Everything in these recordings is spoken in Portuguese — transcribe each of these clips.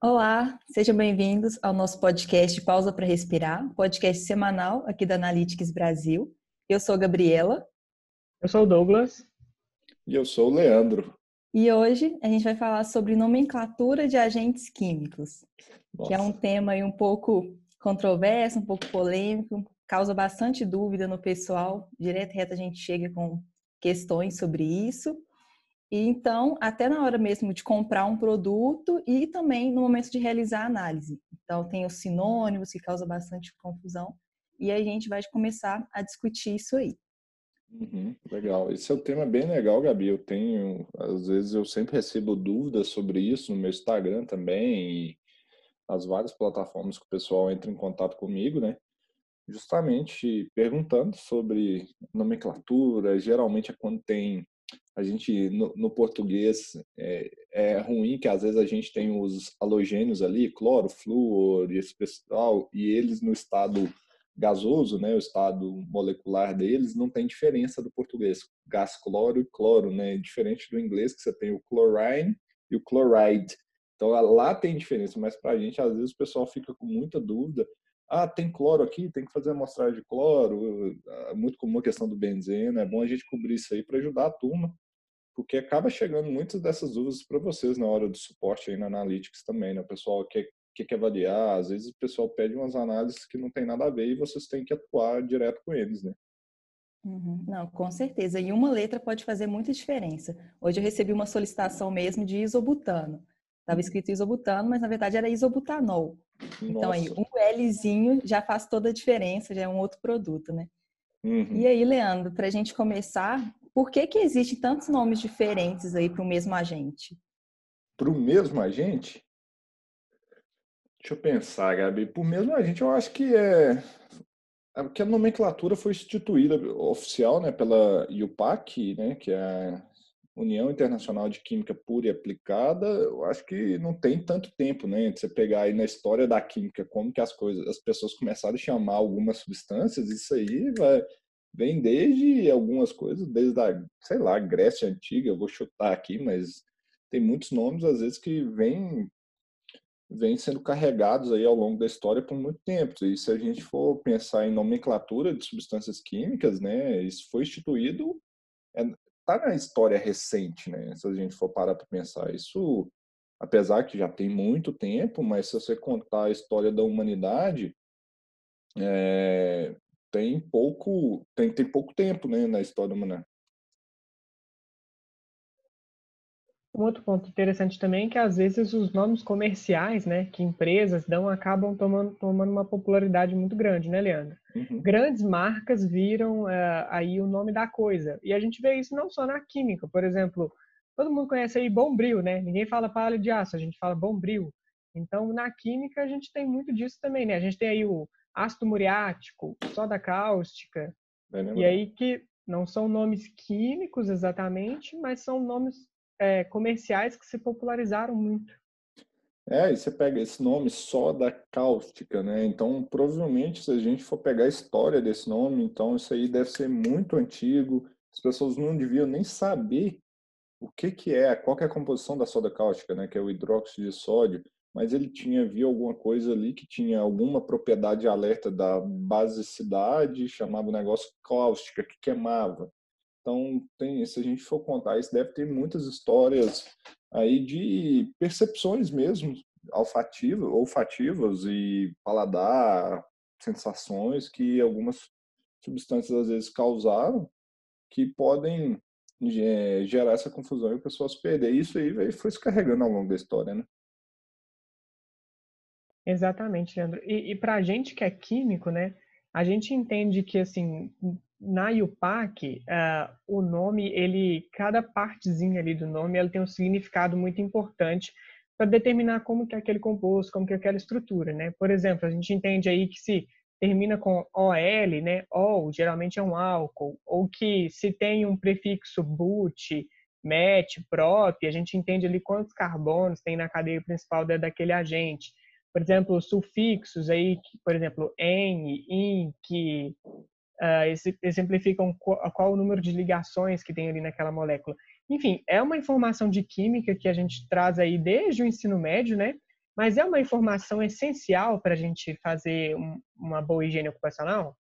Olá, sejam bem-vindos ao nosso podcast Pausa para Respirar, podcast semanal aqui da Analytics Brasil. Eu sou a Gabriela. Eu sou o Douglas. E eu sou o Leandro. E hoje a gente vai falar sobre nomenclatura de agentes químicos, Nossa. que é um tema um pouco controverso, um pouco polêmico, causa bastante dúvida no pessoal. Direto e reto a gente chega com questões sobre isso. E então, até na hora mesmo de comprar um produto e também no momento de realizar a análise. Então, tem os sinônimos que causa bastante confusão. E a gente vai começar a discutir isso aí. Uhum, legal. Esse é um tema bem legal, Gabi. Eu tenho, às vezes, eu sempre recebo dúvidas sobre isso no meu Instagram também e nas várias plataformas que o pessoal entra em contato comigo, né? Justamente perguntando sobre nomenclatura. Geralmente é quando tem a gente no, no português é, é, ruim que às vezes a gente tem os halogênios ali, cloro, flúor e esse pessoal, e eles no estado gasoso, né, o estado molecular deles não tem diferença do português, gás cloro e cloro, né, diferente do inglês que você tem o chlorine e o chloride. Então lá tem diferença, mas para a gente às vezes o pessoal fica com muita dúvida. Ah, tem cloro aqui, tem que fazer amostragem de cloro. É muito comum a questão do benzeno. É bom a gente cobrir isso aí para ajudar a turma, porque acaba chegando muitas dessas dúvidas para vocês na hora do suporte aí na Analytics também, né? O pessoal quer que quer avaliar. Às vezes o pessoal pede umas análises que não tem nada a ver e vocês têm que atuar direto com eles, né? Uhum. Não, com certeza. E uma letra pode fazer muita diferença. Hoje eu recebi uma solicitação mesmo de isobutano. Estava escrito isobutano, mas na verdade era isobutanol. Nossa. Então aí, um Lzinho já faz toda a diferença, já é um outro produto, né? Uhum. E aí, Leandro, para a gente começar, por que que existem tantos nomes diferentes aí para o mesmo agente? Para o mesmo agente? Deixa eu pensar, Gabi. Por mesmo a gente, eu acho que é, é porque a nomenclatura foi instituída oficial, né, pela IUPAC, né, que é a União Internacional de Química Pura e Aplicada. Eu acho que não tem tanto tempo, né, de você pegar aí na história da química como que as coisas, as pessoas começaram a chamar algumas substâncias. Isso aí vai vem desde algumas coisas, desde a, sei lá, Grécia antiga. Eu vou chutar aqui, mas tem muitos nomes às vezes que vêm vêm sendo carregados aí ao longo da história por muito tempo. E se a gente for pensar em nomenclatura de substâncias químicas, né, isso foi instituído é, tá na história recente, né? Se a gente for parar para pensar isso, apesar que já tem muito tempo, mas se você contar a história da humanidade, é, tem pouco tem, tem pouco tempo, né, na história da Um outro ponto interessante também é que às vezes os nomes comerciais, né, que empresas dão, acabam tomando, tomando uma popularidade muito grande, né, Leandro? Uhum. Grandes marcas viram uh, aí o nome da coisa. E a gente vê isso não só na química, por exemplo, todo mundo conhece aí Bombril, né? Ninguém fala palha de aço, a gente fala Bombril. Então, na química, a gente tem muito disso também, né? A gente tem aí o ácido muriático, soda cáustica, e aí que não são nomes químicos exatamente, mas são nomes é, comerciais que se popularizaram muito. É, e você pega esse nome só da cáustica, né? Então, provavelmente, se a gente for pegar a história desse nome, então isso aí deve ser muito antigo. As pessoas não deviam nem saber o que que é, qual que é a composição da soda cáustica, né? Que é o hidróxido de sódio. Mas ele tinha viu alguma coisa ali que tinha alguma propriedade alerta da basicidade, chamava o negócio cáustica, que queimava. Então, tem, se a gente for contar isso, deve ter muitas histórias aí de percepções mesmo, olfativas, olfativas e paladar, sensações que algumas substâncias às vezes causaram, que podem gerar essa confusão e as pessoas perder. Isso aí foi se carregando ao longo da história, né? Exatamente, Leandro. E, e para a gente que é químico, né, a gente entende que assim na IUPAC, uh, o nome, ele, cada partezinha ali do nome, ela tem um significado muito importante para determinar como que é aquele composto, como que é aquela estrutura, né? Por exemplo, a gente entende aí que se termina com OL, né? OL geralmente é um álcool, ou que se tem um prefixo but, met, prop, a gente entende ali quantos carbonos tem na cadeia principal daquele agente. Por exemplo, sufixos aí, por exemplo, en, in, que, uh, exemplificam qual, qual o número de ligações que tem ali naquela molécula. Enfim, é uma informação de química que a gente traz aí desde o ensino médio, né? Mas é uma informação essencial para a gente fazer um, uma boa higiene ocupacional?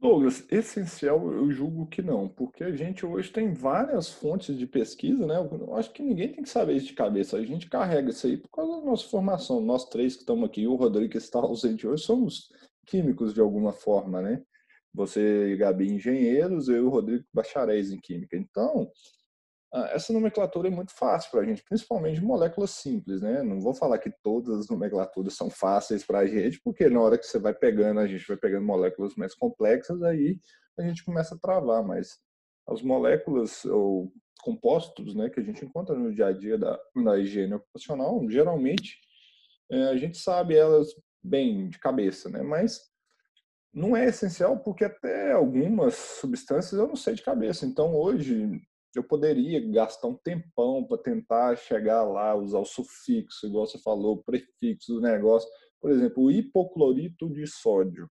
Douglas, essencial eu julgo que não, porque a gente hoje tem várias fontes de pesquisa, né? Eu acho que ninguém tem que saber isso de cabeça. A gente carrega isso aí por causa da nossa formação. Nós três que estamos aqui, o Rodrigo que está ausente hoje, somos químicos de alguma forma, né? Você e Gabi engenheiros, eu e o Rodrigo bacharéis em química. Então, ah, essa nomenclatura é muito fácil para a gente, principalmente moléculas simples, né? Não vou falar que todas as nomenclaturas são fáceis para a gente, porque na hora que você vai pegando, a gente vai pegando moléculas mais complexas, aí a gente começa a travar, mas as moléculas ou compostos, né, que a gente encontra no dia a dia da, da higiene ocupacional, geralmente é, a gente sabe elas bem de cabeça, né? Mas não é essencial porque até algumas substâncias eu não sei de cabeça. Então hoje eu poderia gastar um tempão para tentar chegar lá, usar o sufixo, igual você falou, o prefixo do negócio. Por exemplo, o hipoclorito de sódio.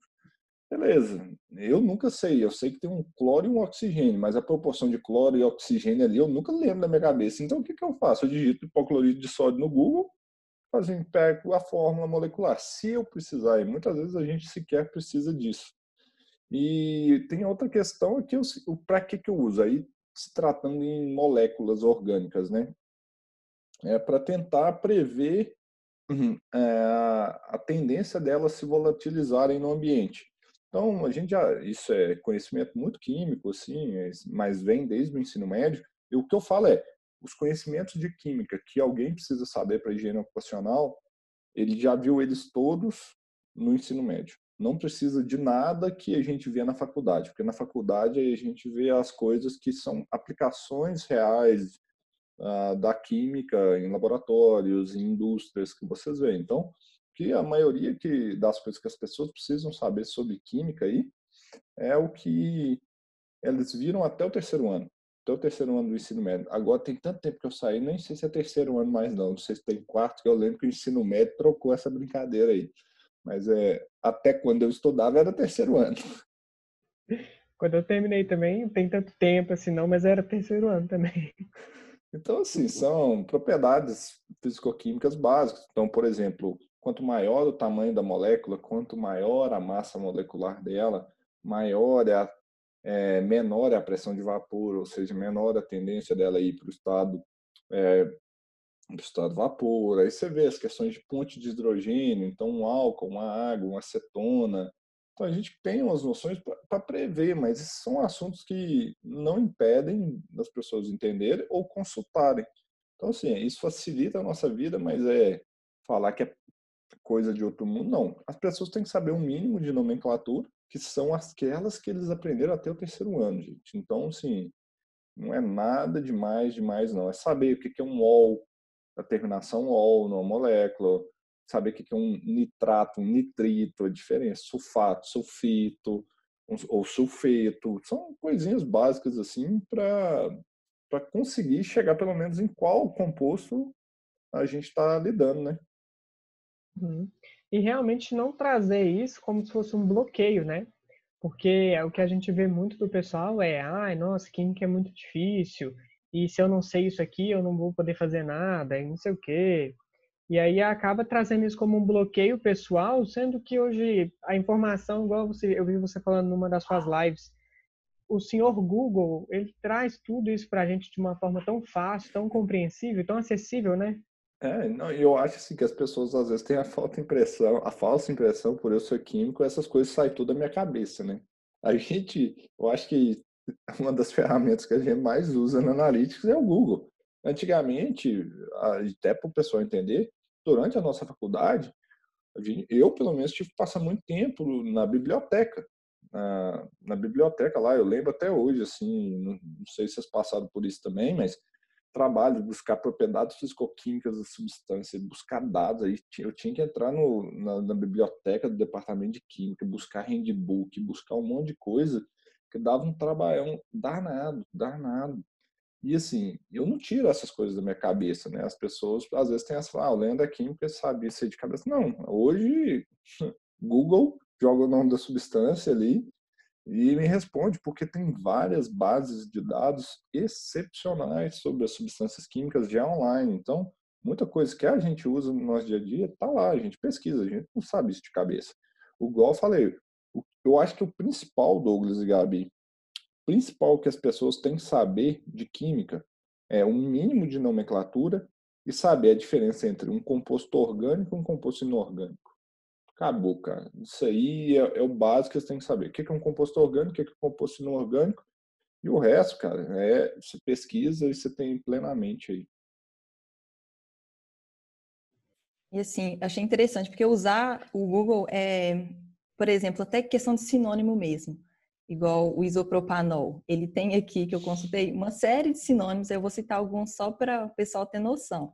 Beleza, eu nunca sei, eu sei que tem um cloro e um oxigênio, mas a proporção de cloro e oxigênio ali eu nunca lembro da minha cabeça. Então o que, que eu faço? Eu digito hipoclorito de sódio no Google, fazendo pego a fórmula molecular. Se eu precisar, e muitas vezes a gente sequer precisa disso. E tem outra questão aqui, para que, que eu uso? Aí se tratando em moléculas orgânicas, né? É para tentar prever é, a tendência delas se volatilizarem no ambiente. Então, a gente já, isso é conhecimento muito químico, assim, mas vem desde o ensino médio. E o que eu falo é, os conhecimentos de química que alguém precisa saber para higiene ocupacional, ele já viu eles todos no ensino médio não precisa de nada que a gente vê na faculdade, porque na faculdade a gente vê as coisas que são aplicações reais uh, da química em laboratórios, em indústrias que vocês veem. Então, que a maioria que das coisas que as pessoas precisam saber sobre química aí é o que eles viram até o terceiro ano, até o terceiro ano do ensino médio. Agora tem tanto tempo que eu saí, nem sei se é terceiro ano mais não, não sei se tem quarto, que eu lembro que o ensino médio trocou essa brincadeira aí. Mas é, até quando eu estudava era terceiro ano. Quando eu terminei também, tem tanto tempo assim não, mas era terceiro ano também. Então, assim, são propriedades físico-químicas básicas. Então, por exemplo, quanto maior o tamanho da molécula, quanto maior a massa molecular dela, maior é a, é, menor é a pressão de vapor, ou seja, menor a tendência dela ir para o estado é, do estado vapor. Aí você vê as questões de ponte de hidrogênio, então um álcool, uma água, uma acetona. Então a gente tem umas noções para prever, mas esses são assuntos que não impedem das pessoas entenderem ou consultarem. Então, assim, isso facilita a nossa vida, mas é falar que é coisa de outro mundo, não. As pessoas têm que saber um mínimo de nomenclatura, que são aquelas que eles aprenderam até o terceiro ano, gente. Então, assim, não é nada demais, demais, não. É saber o que é um ol, a terminação ol numa molécula, saber o que é um nitrato, um nitrito, a diferença, sulfato, sulfito ou sulfeto, são coisinhas básicas assim para conseguir chegar pelo menos em qual composto a gente está lidando, né? Uhum. E realmente não trazer isso como se fosse um bloqueio, né? Porque é o que a gente vê muito do pessoal é, ai, nossa, química é muito difícil, e se eu não sei isso aqui, eu não vou poder fazer nada, e não sei o quê. E aí acaba trazendo isso como um bloqueio pessoal, sendo que hoje a informação, igual você, eu vi você falando numa das suas lives, o senhor Google, ele traz tudo isso para a gente de uma forma tão fácil, tão compreensível, tão acessível, né? É, não, eu acho assim que as pessoas às vezes têm a falta impressão, a falsa impressão por eu ser químico, essas coisas saem tudo da minha cabeça, né? A gente, eu acho que uma das ferramentas que a gente mais usa na Analytics é o Google. Antigamente, até para o pessoal entender, durante a nossa faculdade, eu pelo menos tive que passar muito tempo na biblioteca. Na, na biblioteca lá, eu lembro até hoje, assim, não, não sei se vocês passaram por isso também, mas trabalho buscar propriedades fisicoquímicas da substância, buscar dados. Aí eu tinha que entrar no, na, na, biblioteca do departamento de química, buscar handbook, buscar um monte de coisa que dava um trabalhão danado, danado. E assim, eu não tiro essas coisas da minha cabeça, né? As pessoas às vezes têm essa, ah, o Leandro é química, sabe isso de cabeça. Não, hoje Google joga o nome da substância ali e me responde, porque tem várias bases de dados excepcionais sobre as substâncias químicas já online. Então, muita coisa que a gente usa no nosso dia a dia está lá, a gente pesquisa, a gente não sabe isso de cabeça. Igual eu falei, eu acho que o principal, Douglas e Gabi, principal que as pessoas têm que saber de química é um mínimo de nomenclatura e saber a diferença entre um composto orgânico e um composto inorgânico. Acabou, cara. Isso aí é, é o básico que você tem que saber. O que é um composto orgânico, o que é um composto inorgânico. E o resto, cara, é você pesquisa e você tem plenamente aí. E assim, achei interessante, porque usar o Google é, por exemplo, até questão de sinônimo mesmo igual o isopropanol. Ele tem aqui, que eu consultei, uma série de sinônimos, eu vou citar alguns só para o pessoal ter noção.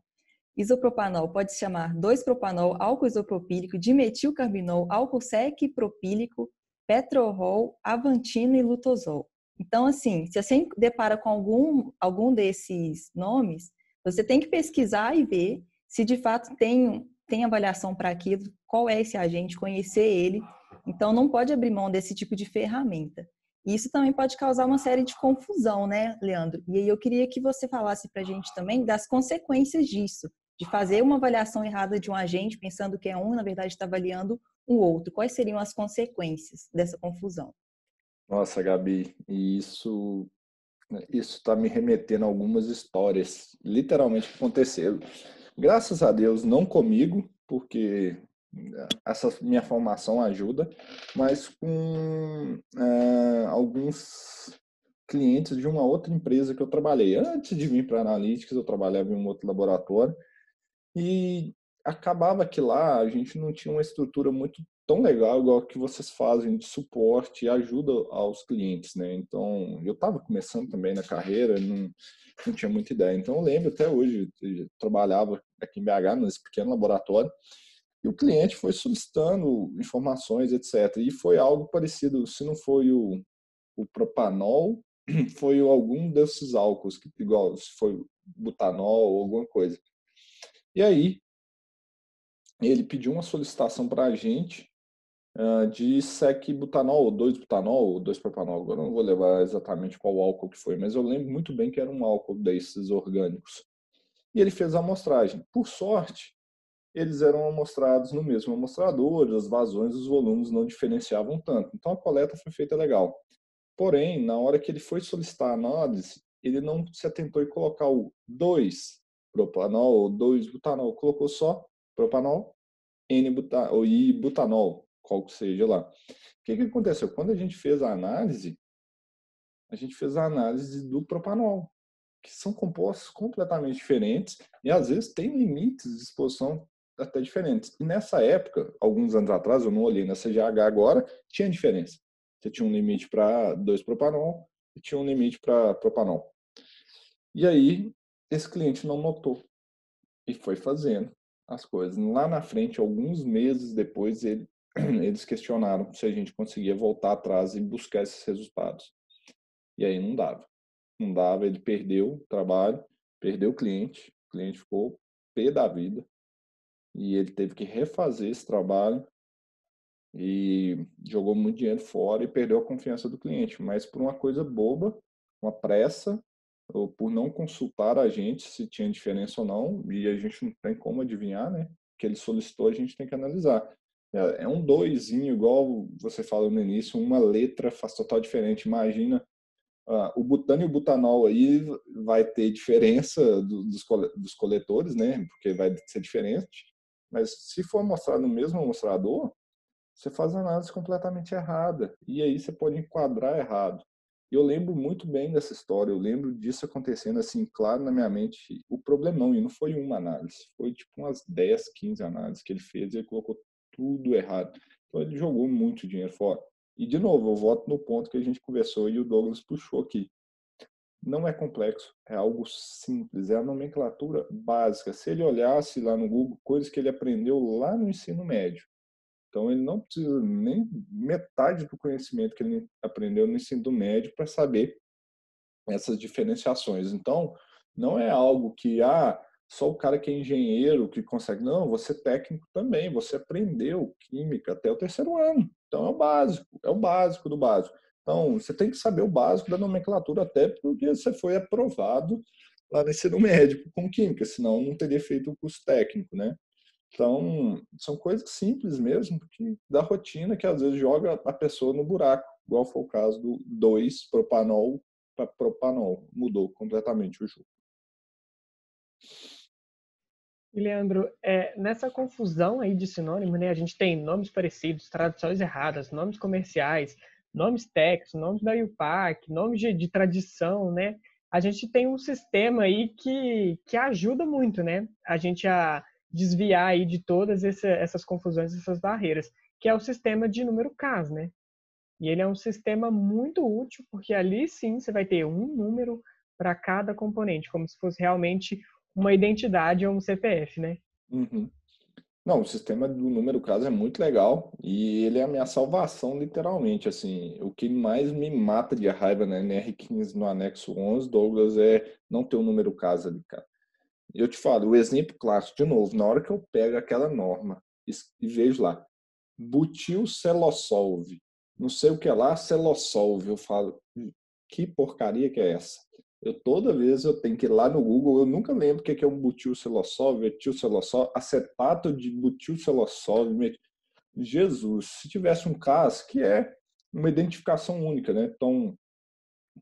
Isopropanol pode se chamar 2-propanol, álcool isopropílico, dimetilcarbinol, álcool sec-propílico, petrorol, avantino e lutosol. Então, assim, se você depara com algum, algum desses nomes, você tem que pesquisar e ver se de fato tem, tem avaliação para aquilo, qual é esse agente, conhecer ele então, não pode abrir mão desse tipo de ferramenta. Isso também pode causar uma série de confusão, né, Leandro? E aí eu queria que você falasse para a gente também das consequências disso, de fazer uma avaliação errada de um agente, pensando que é um, na verdade está avaliando o outro. Quais seriam as consequências dessa confusão? Nossa, Gabi, isso isso está me remetendo a algumas histórias, literalmente aconteceram. Graças a Deus, não comigo, porque essa minha formação ajuda, mas com é, alguns clientes de uma outra empresa que eu trabalhei. Antes de vir para Analytics, eu trabalhava em um outro laboratório e acabava que lá a gente não tinha uma estrutura muito tão legal igual que vocês fazem de suporte e ajuda aos clientes, né? Então, eu estava começando também na carreira, não, não tinha muita ideia. Então, eu lembro até hoje, eu trabalhava aqui em BH, nesse pequeno laboratório, e o cliente foi solicitando informações, etc. E foi algo parecido, se não foi o, o propanol, foi algum desses álcools, igual se foi butanol ou alguma coisa. E aí, ele pediu uma solicitação para a gente uh, de sec-butanol, ou 2-butanol, ou 2-propanol. Agora não vou levar exatamente qual álcool que foi, mas eu lembro muito bem que era um álcool desses orgânicos. E ele fez a amostragem. Por sorte, eles eram amostrados no mesmo amostrador, as vazões os volumes não diferenciavam tanto. Então a coleta foi feita legal. Porém, na hora que ele foi solicitar a análise, ele não se atentou em colocar o 2 propanol ou 2 butanol, colocou só propanol, N butanol, ou I butanol, qual que seja lá. O que, que aconteceu? Quando a gente fez a análise, a gente fez a análise do propanol, que são compostos completamente diferentes e às vezes tem limites de exposição até diferentes. E nessa época, alguns anos atrás, eu não olhei na CGH agora, tinha diferença. Você tinha um limite para 2-propanol e tinha um limite para propanol. E aí, esse cliente não notou e foi fazendo as coisas. Lá na frente, alguns meses depois, ele, eles questionaram se a gente conseguia voltar atrás e buscar esses resultados. E aí não dava. Não dava, ele perdeu o trabalho, perdeu o cliente, o cliente ficou pé da vida, e ele teve que refazer esse trabalho e jogou muito dinheiro fora e perdeu a confiança do cliente, mas por uma coisa boba, uma pressa, por não consultar a gente se tinha diferença ou não, e a gente não tem como adivinhar, né? Que ele solicitou, a gente tem que analisar. É, é um doisinho, igual você falou no início, uma letra faz total diferente. Imagina uh, o butano e o butanol aí vai ter diferença do, dos, dos coletores, né? Porque vai ser diferente. Mas se for mostrar no mesmo mostrador, você faz a análise completamente errada. E aí você pode enquadrar errado. E eu lembro muito bem dessa história, eu lembro disso acontecendo assim, claro na minha mente, o problemão, e não foi uma análise, foi tipo umas 10, 15 análises que ele fez e ele colocou tudo errado. Então ele jogou muito dinheiro fora. E de novo, eu volto no ponto que a gente conversou e o Douglas puxou aqui não é complexo, é algo simples, é a nomenclatura básica. Se ele olhasse lá no Google coisas que ele aprendeu lá no ensino médio, então ele não precisa nem metade do conhecimento que ele aprendeu no ensino médio para saber essas diferenciações. Então, não é algo que ah, só o cara que é engenheiro que consegue. Não, você é técnico também, você aprendeu química até o terceiro ano. Então é o básico, é o básico do básico. Então você tem que saber o básico da nomenclatura até porque você foi aprovado lá no ensino médio com química, senão não teria feito o curso técnico, né? Então, são coisas simples mesmo, que, da rotina, que às vezes joga a pessoa no buraco, igual foi o caso do 2-propanol para propanol. Mudou completamente o jogo. Leandro, é, nessa confusão aí de sinônimo, né, a gente tem nomes parecidos, traduções erradas, nomes comerciais, nomes técnicos, nomes da UPAC, nomes de, de, tradição, né? A gente tem um sistema aí que, que ajuda muito, né? A gente a desviar aí de todas essa, essas confusões, essas barreiras, que é o sistema de número CAS, né? E ele é um sistema muito útil, porque ali sim você vai ter um número para cada componente, como se fosse realmente uma identidade ou um CPF, né? Uhum. Não, o sistema do número caso é muito legal e ele é a minha salvação, literalmente. Assim, o que mais me mata de raiva na NR15 no anexo 11, Douglas, é não ter o um número caso ali, cara. Eu te falo, o exemplo clássico, de novo, na hora que eu pego aquela norma e vejo lá, butil celossolve, não sei o que é lá, celossolve, eu falo, que porcaria que é essa? Eu toda vez eu tenho que ir lá no Google, eu nunca lembro o que é um butil celossolve, etil celossolve, acetato de butil celossolve. Jesus, se tivesse um caso que é uma identificação única, né? Então,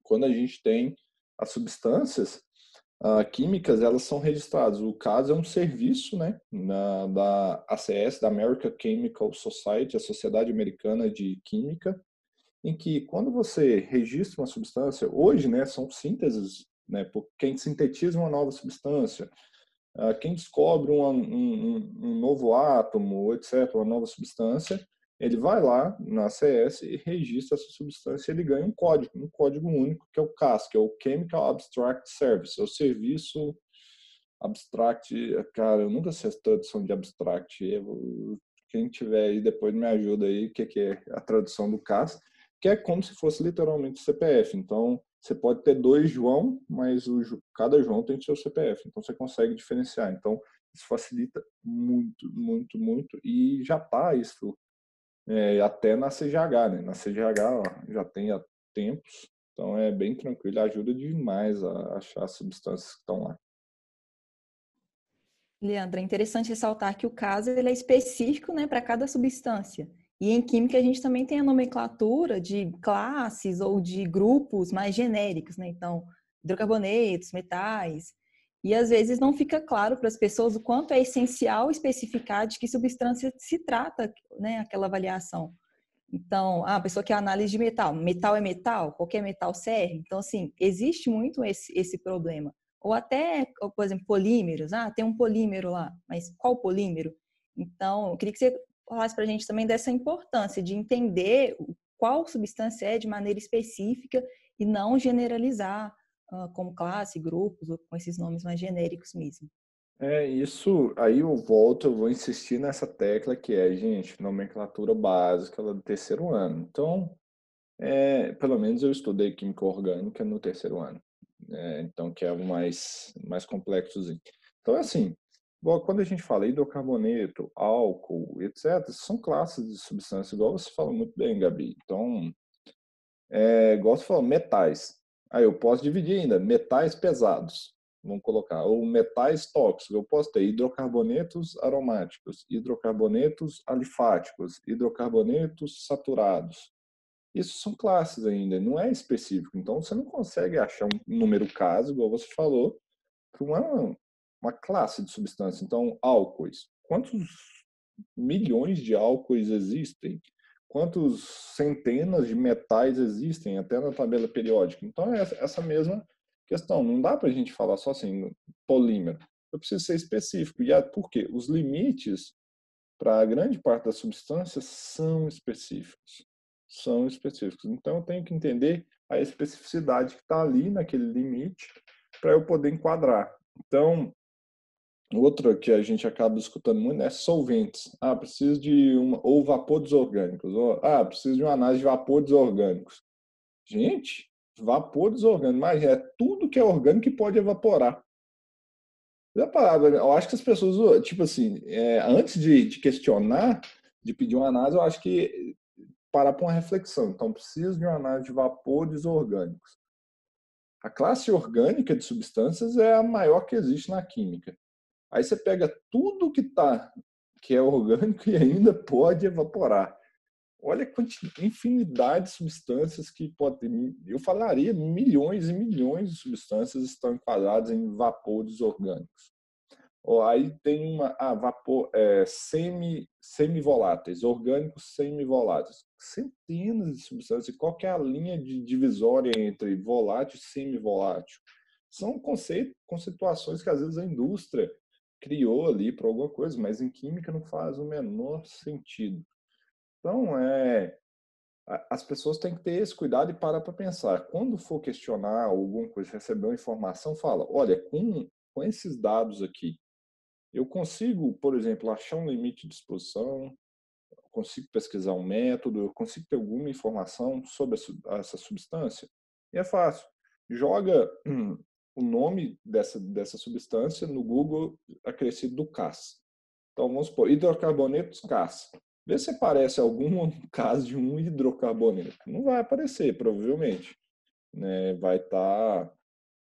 quando a gente tem as substâncias, uh, químicas elas são registradas. O caso é um serviço né, na, da ACS, da American Chemical Society, a Sociedade Americana de Química, em que quando você registra uma substância, hoje né, são sínteses, né, por quem sintetiza uma nova substância, uh, quem descobre um, um, um novo átomo, etc., uma nova substância, ele vai lá na CS e registra essa substância e ele ganha um código, um código único, que é o CAS, que é o Chemical Abstract Service, é o serviço abstract, cara, eu nunca sei a tradução de abstract, quem tiver aí depois me ajuda aí, o que, que é a tradução do CAS, que é como se fosse literalmente CPF, então você pode ter dois João, mas o, cada João tem seu CPF, então você consegue diferenciar, então isso facilita muito, muito, muito, e já está isso é, até na CGH, né? Na CGH ó, já tem há tempos, então é bem tranquilo, ajuda demais a achar as substâncias que estão lá. Leandro, é interessante ressaltar que o caso ele é específico né, para cada substância. E em química a gente também tem a nomenclatura de classes ou de grupos mais genéricos, né? Então, hidrocarbonetos, metais. E às vezes não fica claro para as pessoas o quanto é essencial especificar de que substância se trata, né, aquela avaliação. Então, ah, a pessoa quer análise de metal, metal é metal, qualquer metal serve. Então, assim, existe muito esse, esse problema. Ou até, por exemplo, polímeros. Ah, tem um polímero lá, mas qual polímero? Então, eu queria que você falasse para a gente também dessa importância de entender qual substância é de maneira específica e não generalizar como classe, grupos, ou com esses nomes mais genéricos mesmo. É, isso aí eu volto, eu vou insistir nessa tecla que é, gente, nomenclatura básica do terceiro ano. Então, é, pelo menos eu estudei química orgânica no terceiro ano. É, então, que é o mais, mais complexo. Então, é assim, quando a gente fala hidrocarboneto, álcool, etc., são classes de substâncias, igual você fala muito bem, Gabi. Então, é, igual você falou, metais. Aí eu posso dividir ainda, metais pesados, vamos colocar, ou metais tóxicos. Eu posso ter hidrocarbonetos aromáticos, hidrocarbonetos alifáticos, hidrocarbonetos saturados. Isso são classes ainda, não é específico. Então você não consegue achar um número caso, igual você falou, para uma, uma classe de substância. Então, álcoois. Quantos milhões de álcoois existem? Quantos centenas de metais existem até na tabela periódica. Então, é essa mesma questão. Não dá para a gente falar só assim, polímero. Eu preciso ser específico. E é por quê? Os limites para a grande parte das substâncias são específicos. São específicos. Então, eu tenho que entender a especificidade que está ali naquele limite para eu poder enquadrar. Então, Outra que a gente acaba escutando muito é solventes. Ah, preciso de uma ou vapores orgânicos. Ou, ah, preciso de uma análise de vapores orgânicos. Gente, vapores orgânicos, mas é tudo que é orgânico que pode evaporar. Eu acho que as pessoas, tipo assim, é, antes de, de, questionar, de pedir uma análise, eu acho que parar para uma reflexão. Então, preciso de uma análise de vapores orgânicos. A classe orgânica de substâncias é a maior que existe na química. Aí você pega tudo que tá que é orgânico e ainda pode evaporar. Olha a infinidade de substâncias que podem. Eu falaria milhões e milhões de substâncias estão enquadradas em vapores orgânicos. Aí tem uma ah, vapor é, semi semivoláteis, orgânicos semivoláteis, centenas de substâncias. Qual é a linha de divisória entre volátil e semivolátil? São conceitos, conceituações que às vezes a indústria criou ali para alguma coisa, mas em química não faz o menor sentido. Então, é, as pessoas têm que ter esse cuidado e parar para pensar. Quando for questionar alguma coisa, receber uma informação, fala: olha, com, com esses dados aqui, eu consigo, por exemplo, achar um limite de exposição, consigo pesquisar um método, eu consigo ter alguma informação sobre essa substância? E é fácil. Joga o nome dessa, dessa substância no Google acrescido do CAS. Então, vamos supor, hidrocarbonetos CAS. Vê se aparece algum caso de um hidrocarboneto. Não vai aparecer, provavelmente. Né? Vai estar tá,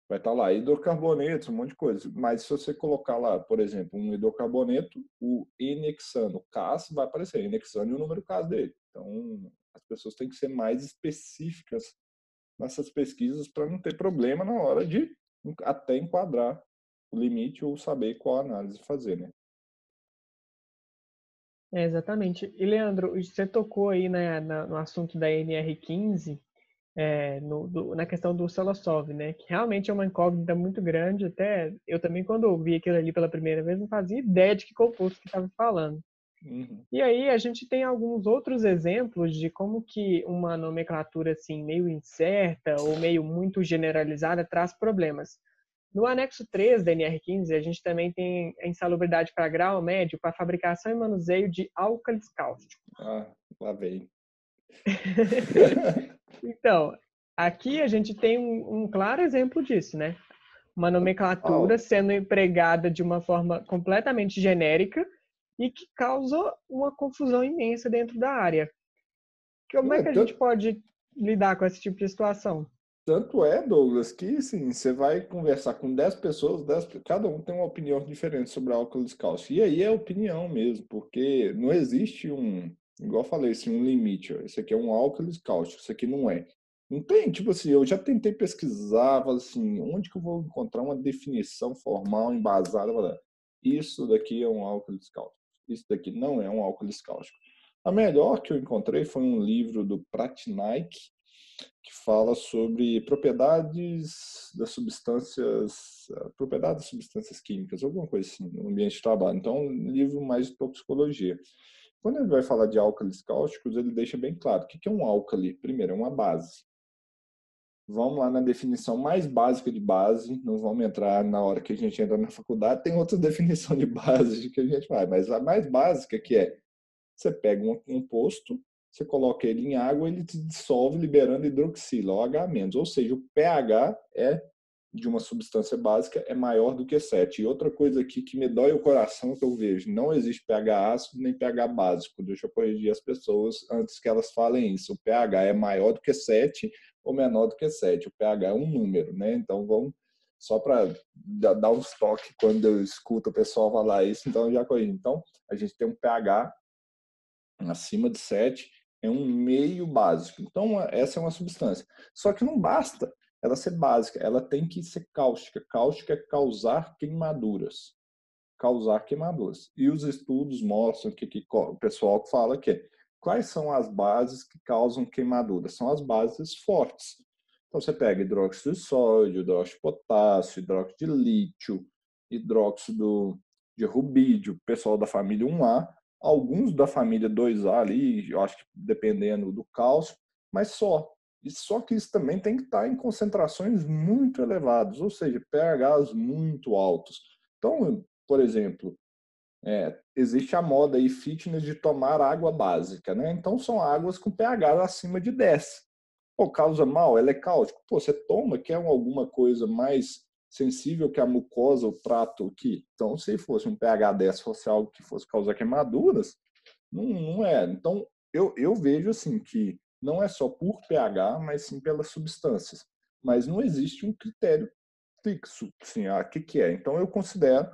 vai tá lá, hidrocarbonetos, um monte de coisa. Mas se você colocar lá, por exemplo, um hidrocarboneto, o N-hexano, CAS, vai aparecer. N-hexano e o número CAS dele. Então, as pessoas têm que ser mais específicas nessas pesquisas para não ter problema na hora de até enquadrar o limite ou saber qual análise fazer, né? É, exatamente. E, Leandro, você tocou aí né, no assunto da NR15, é, no, do, na questão do Solosov, né? Que realmente é uma incógnita muito grande. Até eu também, quando ouvi aquilo ali pela primeira vez, não fazia ideia de que composto que estava falando. Uhum. E aí a gente tem alguns outros exemplos de como que uma nomenclatura assim meio incerta ou meio muito generalizada traz problemas. No anexo 3 da NR15, a gente também tem a insalubridade para grau médio para fabricação e manuseio de álcalis cáusticos. Ah, lá vem. então, aqui a gente tem um, um, claro exemplo disso, né? Uma nomenclatura sendo empregada de uma forma completamente genérica e que causa uma confusão imensa dentro da área. Como é, é que a gente pode lidar com esse tipo de situação? Tanto é, Douglas, que sim, você vai conversar com 10 pessoas, 10, cada um tem uma opinião diferente sobre álcool cáusticos. E aí é opinião mesmo, porque não existe um, igual eu falei, assim, um limite. Ó, esse aqui é um álcool cáustico, isso aqui não é. Não tem, tipo assim, eu já tentei pesquisar, assim, onde que eu vou encontrar uma definição formal, embasada, isso daqui é um álcool cáustico, isso daqui não é um álcool cáustico. A melhor que eu encontrei foi um livro do Pratnaik, que fala sobre propriedades das substâncias, eh, propriedades das substâncias químicas, alguma coisa assim, no ambiente de trabalho. Então, um livro mais de toxicologia. Quando ele vai falar de álcalis cáusticos, ele deixa bem claro o que é um álcali. Primeiro, é uma base. Vamos lá na definição mais básica de base, não vamos entrar na hora que a gente entra na faculdade, tem outra definição de base que a gente vai, mas a mais básica que é, você pega um composto, você coloca ele em água, ele se dissolve liberando hidroxila, OH-, ou seja, o pH é de uma substância básica é maior do que 7. E outra coisa aqui que me dói o coração que eu vejo, não existe pH ácido nem pH básico. Deixa eu corrigir as pessoas antes que elas falem isso. O pH é maior do que 7 ou menor do que 7. O pH é um número, né? Então vamos só para dar um toque quando eu escuto o pessoal falar isso, então já corrijo. Então, a gente tem um pH acima de 7 é um meio básico. Então, essa é uma substância. Só que não basta ela ser básica, ela tem que ser cáustica. Cáustica é causar queimaduras. Causar queimaduras. E os estudos mostram que, que o pessoal fala que quais são as bases que causam queimaduras? São as bases fortes. Então, você pega hidróxido de sódio, hidróxido de potássio, hidróxido de lítio, hidróxido de rubídio, pessoal da família 1A, alguns da família 2A ali, eu acho que dependendo do cálcio, mas só. E só que isso também tem que estar em concentrações muito elevadas, ou seja, pHs muito altos. Então, por exemplo, é, existe a moda aí fitness de tomar água básica, né? Então são águas com pH acima de 10. Pô, causa mal, ela é cáustica. Pô, você toma, quer alguma coisa mais sensível que a mucosa, o trato aqui. Então, se fosse um pH 10, fosse algo que fosse causar queimaduras, não, não é. Então, eu, eu vejo assim que não é só por pH, mas sim pelas substâncias. Mas não existe um critério fixo, assim, ah, o que, que é. Então, eu considero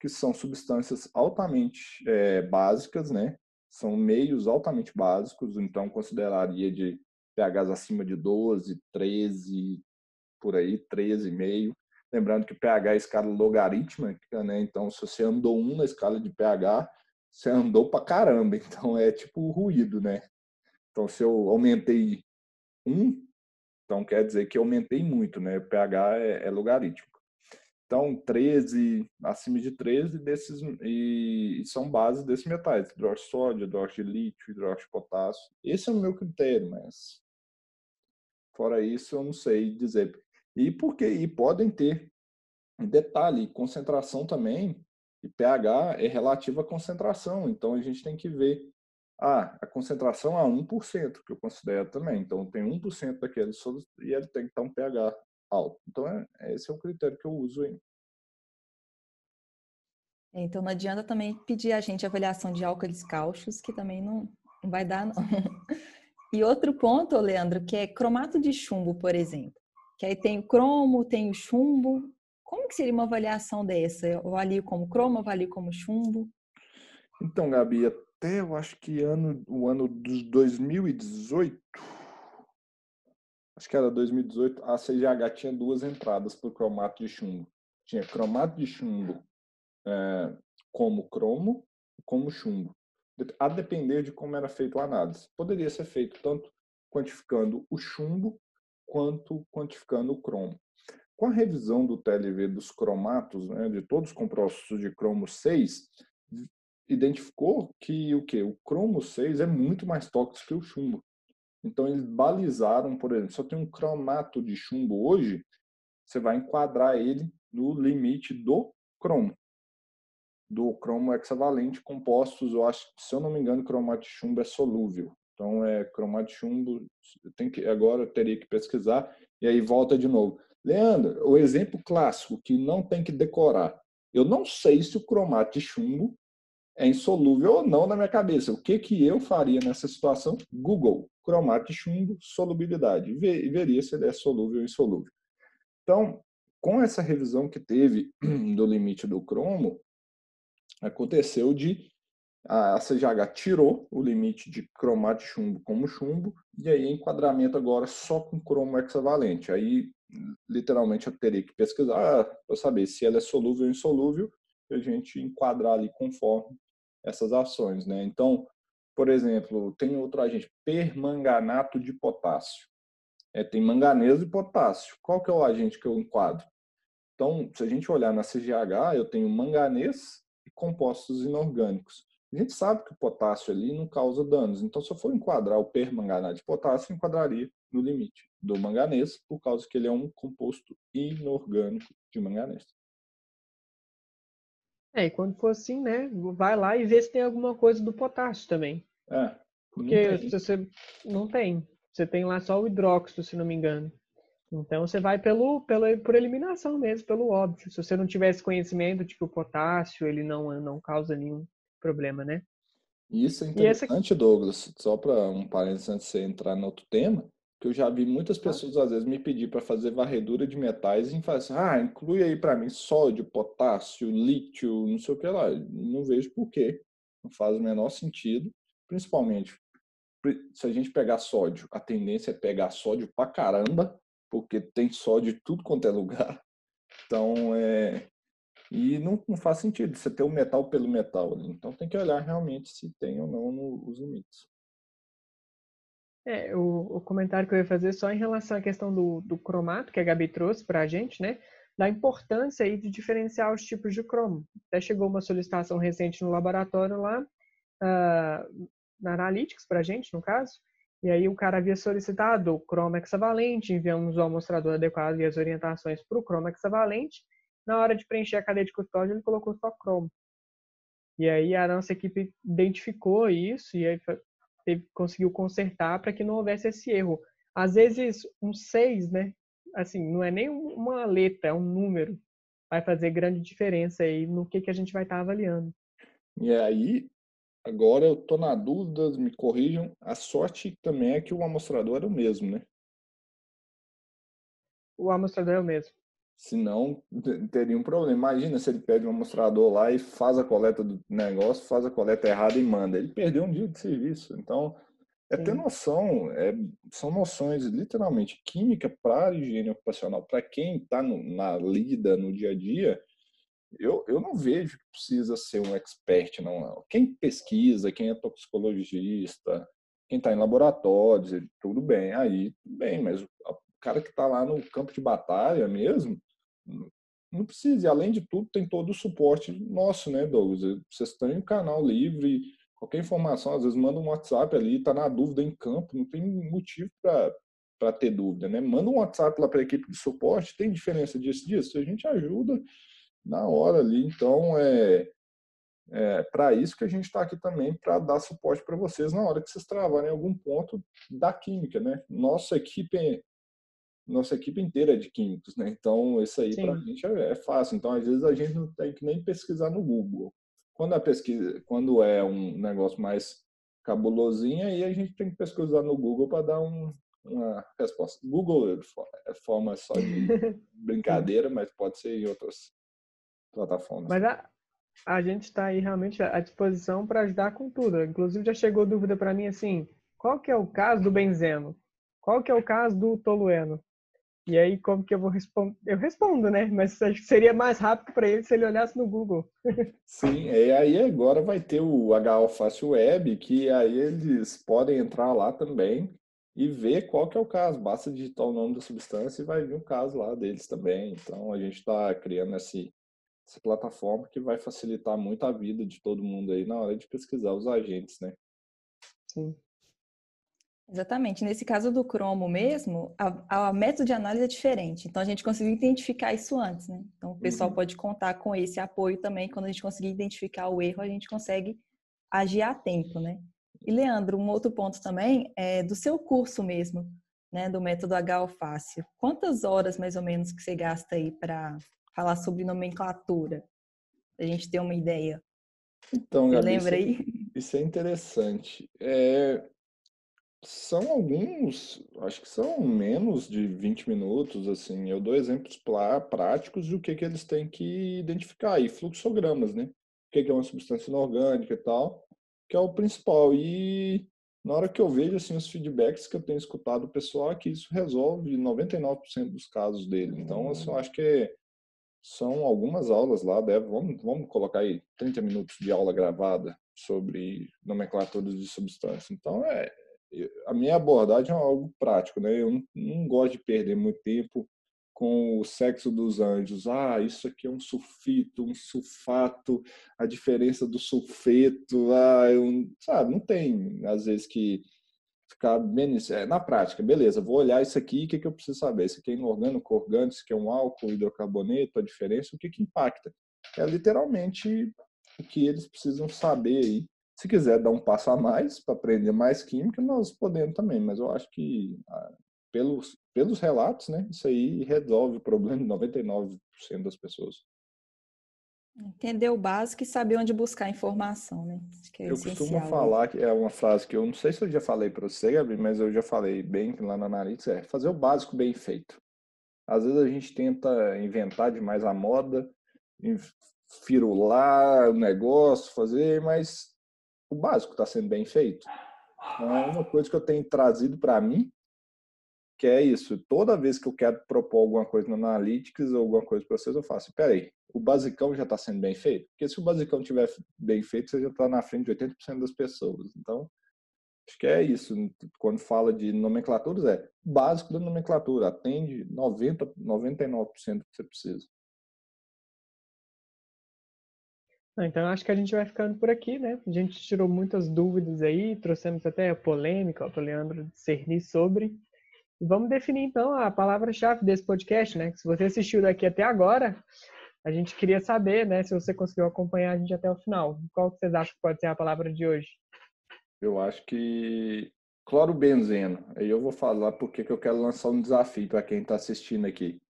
que são substâncias altamente é, básicas, né? São meios altamente básicos, então consideraria de pHs acima de 12, 13, por aí, 13,5. Lembrando que pH é escala logarítmica, né? Então, se você andou um na escala de pH, você andou pra caramba. Então, é tipo ruído, né? Então, se eu aumentei um, então quer dizer que eu aumentei muito, né? O pH é, é logarítmico. Então, 13, acima de 13 desses, e, e são bases desses metais, hidróxido de sódio, hidróxido de lítio, hidróxido de potássio. Esse é o meu critério, mas fora isso eu não sei dizer. E porque e podem ter detalhe, concentração também, e pH é relativo à concentração, então a gente tem que ver ah, a concentração a 1%, que eu considero também. Então tem 1% daquele e ele tem que estar um pH alto. Então é, esse é o critério que eu uso aí. É, então não adianta também pedir a gente avaliação de álcalis cáustios, que também não, não vai dar, não. E outro ponto, Leandro, que é cromato de chumbo, por exemplo. Que aí tem o cromo, tem o chumbo. Como que seria uma avaliação dessa? Eu avalio como cromo, avalio como chumbo? Então, Gabi, até eu acho que ano, o ano dos 2018, acho que era 2018, a CGH tinha duas entradas para o cromato de chumbo. Tinha cromato de chumbo é, como cromo como chumbo. A depender de como era feita a análise. Poderia ser feito tanto quantificando o chumbo quanto quantificando o cromo. Com a revisão do TLV dos cromatos, né, de todos os compostos de cromo 6, identificou que o que o cromo 6 é muito mais tóxico que o chumbo. Então eles balizaram, por exemplo, eu tenho um cromato de chumbo hoje, você vai enquadrar ele no limite do cromo. Do cromo hexavalente compostos, eu acho, se eu não me engano, cromato de chumbo é solúvel. Então é cromato de chumbo, tem que agora eu teria que pesquisar e aí volta de novo. Leandro, o exemplo clássico que não tem que decorar. Eu não sei se o cromato de chumbo é insolúvel ou não na minha cabeça. O que, que eu faria nessa situação? Google, cromato chumbo, solubilidade. E veria se ele é solúvel ou insolúvel. Então, com essa revisão que teve do limite do cromo, aconteceu de a CGH tirou o limite de cromato chumbo como chumbo, e aí enquadramento agora só com cromo hexavalente. Aí, literalmente, eu teria que pesquisar para saber se ela é solúvel ou insolúvel, e a gente enquadrar ali conforme essas ações, né? Então, por exemplo, tem outro agente, permanganato de potássio. É, tem manganês e potássio. Qual que é o agente que eu enquadro? Então, se a gente olhar na CGH, eu tenho manganês e compostos inorgânicos. A gente sabe que o potássio ali não causa danos. Então, se eu for enquadrar o permanganato de potássio, eu enquadraria no limite do manganês, por causa que ele é um composto inorgânico de manganês. É, e quando for assim, né, vai lá e vê se tem alguma coisa do potássio também. É. Porque se você não tem, você tem lá só o hidróxido, se não me engano. Então você vai pelo, pelo por eliminação mesmo, pelo óbvio. Se você não tivesse conhecimento de que o potássio ele não não causa nenhum problema, né? Isso é interessante, essa... Douglas. Só para um parênteses antes de você entrar no outro tema, que eu já vi muitas pessoas às vezes me pedir para fazer varredura de metais e falar assim, ah, inclui aí para mim sódio, potássio, lítio, não sei o que lá. Não vejo por quê. Não faz o menor sentido, principalmente se a gente pegar sódio, a tendência é pegar sódio pra caramba, porque tem sódio em tudo quanto é lugar. Então, é... E não, não faz sentido você ter o metal pelo metal ali. Então, tem que olhar realmente se tem ou não no, os limites. É, o, o, comentário que eu ia fazer só em relação à questão do, do cromato que a Gabi trouxe para a gente, né? Da importância aí de diferenciar os tipos de cromo. Até chegou uma solicitação recente no laboratório lá, uh, na Analytics para a gente, no caso, e aí o cara havia solicitado o cromo hexavalente, enviamos o amostrador adequado e as orientações para o cromo hexavalente. Na hora de preencher a cadeia de custódia, ele colocou só cromo. E aí a nossa equipe identificou isso e aí teve, conseguiu consertar para que não houvesse esse erro. Às vezes, um 6, né? Assim, não é nem uma letra, é um número. Vai fazer grande diferença aí no que, que a gente vai estar tá avaliando. E aí, Agora eu tô na dúvida, me corrijam. A sorte também é que o amostrador é o mesmo, né? O amostrador é o mesmo. Senão teria um problema. Imagina se ele pede um amostrador lá e faz a coleta do negócio, faz a coleta errada e manda. Ele perdeu um dia de serviço. Então, é ter noção, é, são noções literalmente química para higiene ocupacional. Para quem está na lida no dia a dia, eu, eu não vejo que precisa ser um expert, não. Quem pesquisa, quem é toxicologista, quem está em laboratórios, tudo bem, aí tudo bem, mas o cara que está lá no campo de batalha mesmo, não precisa. E além de tudo, tem todo o suporte nosso, né, Douglas? Vocês têm um canal livre, qualquer informação, às vezes manda um WhatsApp ali, está na dúvida em campo, não tem motivo para ter dúvida, né? Manda um WhatsApp lá para a equipe de suporte, tem diferença disso, disso, a gente ajuda na hora ali. Então, é, é para isso que a gente está aqui também, para dar suporte para vocês na hora que vocês travarem algum ponto da química, né? Nossa equipe nossa equipe inteira é de químicos, né? Então, isso aí para a gente é, é, fácil. Então, às vezes a gente não tem que nem pesquisar no Google. Quando a pesquisa, quando é um negócio mais cabulosinho, aí a gente tem que pesquisar no Google para dar um, uma resposta. Google é forma só de brincadeira, mas pode ser em outras plataformas. Mas a, a gente está aí realmente à disposição para ajudar com tudo. Inclusive já chegou dúvida para mim assim, qual que é o caso do benzeno? Qual que é o caso do tolueno? E aí, como que eu vou responder? Eu respondo, né? Mas acho que seria mais rápido para ele se ele olhasse no Google. Sim, e aí agora vai ter o HO Fácil Web, que aí eles podem entrar lá também e ver qual que é o caso. Basta digitar o nome da substância e vai vir um caso lá deles também. Então, a gente está criando esse, essa plataforma que vai facilitar muito a vida de todo mundo aí na hora de pesquisar os agentes, né? Sim. Exatamente. Nesse caso do cromo mesmo, a, a, método de análise é diferente. Então, a gente conseguiu identificar isso antes, né? Então, o pessoal uhum. pode contar com esse apoio também. Quando a gente conseguir identificar o erro, a gente consegue agir a tempo, né? E, Leandro, um outro ponto também é do seu curso mesmo, né? Do método Fácil. Quantas horas, mais ou menos, que você gasta aí para falar sobre nomenclatura? Pra gente ter uma ideia. Então, Gabi, lembra isso, aí? Isso é interessante. É, são alguns, acho que são menos de 20 minutos, assim. Eu dou exemplos práticos de o que, que eles têm que identificar. E fluxogramas, né? O que, que é uma substância inorgânica e tal, que é o principal. E na hora que eu vejo, assim, os feedbacks que eu tenho escutado do pessoal, é que isso resolve 99% dos casos dele. Então, assim, eu acho que são algumas aulas lá, deve, vamos, vamos colocar aí 30 minutos de aula gravada sobre nomenclaturas de substância. Então, é, a minha abordagem é algo prático, né? Eu não, não, gosto de perder muito tempo com o sexo dos anjos. Ah, isso aqui é um sulfito, um sulfato, a diferença do sulfeto, ah, eu, sabe? Não tem, às vezes, que ficar bem é, na prática. Beleza, vou olhar isso aqui, o que, que eu preciso saber? Isso aqui é inorgânico, orgânico, isso aqui é um álcool, hidrocarboneto, a diferença, o que, que impacta? É literalmente o que eles precisam saber aí se quiser dar um passo a mais para aprender mais química, nós podemos também, mas eu acho que ah, pelos, pelos relatos, né, isso aí resolve o problema de 99% das pessoas. Entender o básico e saber onde buscar informação, né? É eu costumo falar que é uma frase que eu não sei se eu já falei para você, Gabriel, mas eu já falei bem lá na Analytics, é fazer o básico bem feito. Às vezes a gente tenta inventar demais a moda, firular o negócio, fazer, mas o básico está sendo bem feito. Então, é uma coisa que eu tenho trazido para mim, que é isso. Toda vez que eu quero propor alguma coisa no Analytics ou alguma coisa para vocês, eu faço, peraí, o basicão já está sendo bem feito? Porque se o basicão estiver bem feito, você já está na frente de 80% das pessoas. Então, acho que é isso. Quando fala de nomenclaturas, é básico da nomenclatura. Atende 90, 99% do que você precisa. Então, acho que a gente vai ficando por aqui, né? A gente tirou muitas dúvidas aí, trouxemos até a polêmica para o Leandro discernir sobre. E vamos definir, então, a palavra-chave desse podcast, né? Se você assistiu daqui até agora, a gente queria saber, né, se você conseguiu acompanhar a gente até o final. Qual que vocês acham que pode ser a palavra de hoje? Eu acho que clorobenzeno. Aí eu vou falar porque que eu quero lançar um desafio para quem está assistindo aqui.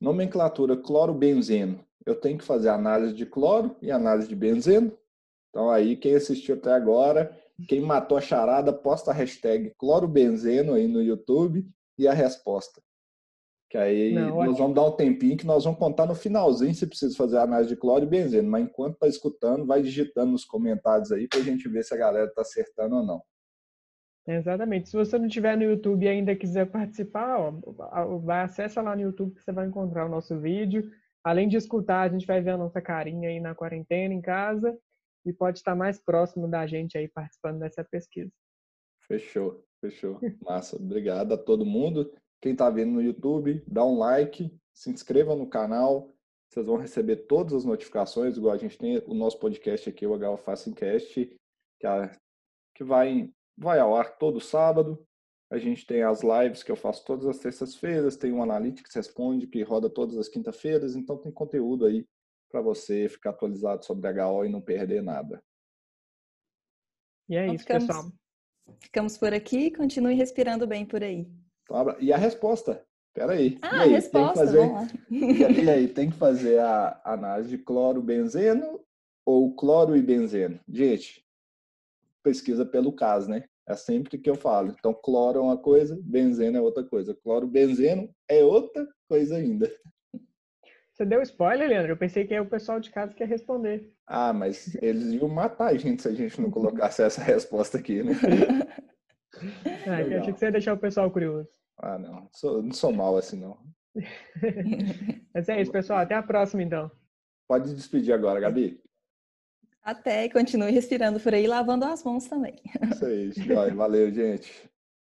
Nomenclatura clorobenzeno eu tenho que fazer análise de cloro e análise de benzeno. Então aí, quem assistiu até agora, quem matou a charada, posta a hashtag clorobenzeno aí no YouTube e a resposta. Que aí Não, nós vamos dar um tempinho que nós vamos contar no finalzinho se precisa fazer análise de cloro e benzeno. Mas enquanto tá escutando, vai digitando nos comentários aí para a gente ver se a galera tá acertando ou não. Exatamente. Se você não tiver no YouTube e ainda quiser participar, ó, vai acessa lá no YouTube que você vai encontrar o nosso vídeo. Além de escutar, a gente vai ver a nossa carinha aí na quarentena em casa e pode estar mais próximo da gente aí participando dessa pesquisa. Fechou, fechou. Massa. Obrigado a todo mundo. Quem está vendo no YouTube, dá um like, se inscreva no canal. Vocês vão receber todas as notificações, igual a gente tem o nosso podcast aqui, o Facincast, que, que vai vai ao ar todo sábado. A gente tem as lives que eu faço todas as terças-feiras, tem o Analytics Responde, que roda todas as quinta-feiras, então tem conteúdo aí para você ficar atualizado sobre HO e não perder nada. E é então, isso, ficamos, pessoal. Ficamos por aqui, continue respirando bem por aí. Então, e a resposta? Peraí. Ah, aí, a resposta, fazer... vamos lá. E aí, tem que fazer a análise de cloro, benzeno ou cloro e benzeno? Gente, pesquisa pelo caso, né? É sempre que eu falo. Então, cloro é uma coisa, benzeno é outra coisa. Cloro, benzeno é outra coisa ainda. Você deu spoiler, Leandro? Eu pensei que é o pessoal de casa que ia responder. Ah, mas eles iam matar a gente se a gente não colocasse essa resposta aqui, né? ah, eu achei que você ia deixar o pessoal curioso. Ah, não. Sou, não sou mal assim, não. mas é isso, pessoal. Até a próxima, então. Pode despedir agora, Gabi. Até e continue respirando por aí, lavando as mãos também. Isso aí, valeu, gente.